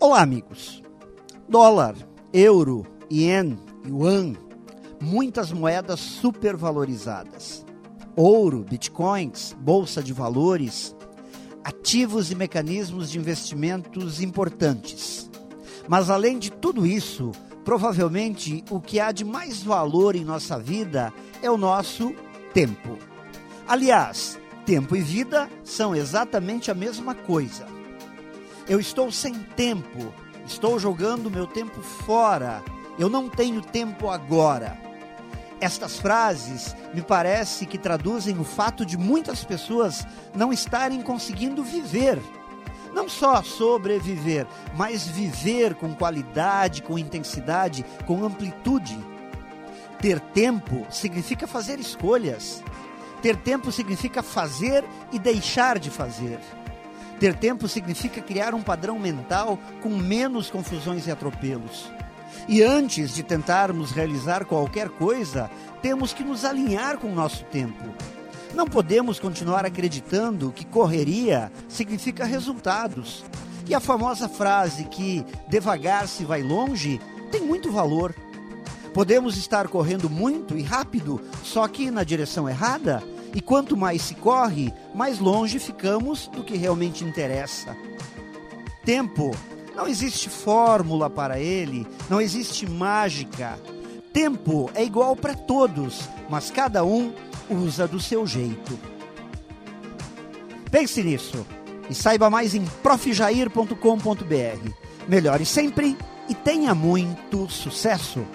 Olá, amigos. Dólar, euro, ien, yuan, muitas moedas supervalorizadas. Ouro, bitcoins, bolsa de valores, ativos e mecanismos de investimentos importantes. Mas além de tudo isso, provavelmente o que há de mais valor em nossa vida é o nosso tempo. Aliás, tempo e vida são exatamente a mesma coisa. Eu estou sem tempo, estou jogando meu tempo fora, eu não tenho tempo agora. Estas frases me parece que traduzem o fato de muitas pessoas não estarem conseguindo viver. Não só sobreviver, mas viver com qualidade, com intensidade, com amplitude. Ter tempo significa fazer escolhas. Ter tempo significa fazer e deixar de fazer. Ter tempo significa criar um padrão mental com menos confusões e atropelos. E antes de tentarmos realizar qualquer coisa, temos que nos alinhar com o nosso tempo. Não podemos continuar acreditando que correria significa resultados. E a famosa frase que devagar se vai longe tem muito valor. Podemos estar correndo muito e rápido, só que na direção errada e quanto mais se corre, mais longe ficamos do que realmente interessa. Tempo. Não existe fórmula para ele, não existe mágica. Tempo é igual para todos, mas cada um usa do seu jeito. Pense nisso e saiba mais em profjair.com.br. Melhore sempre e tenha muito sucesso!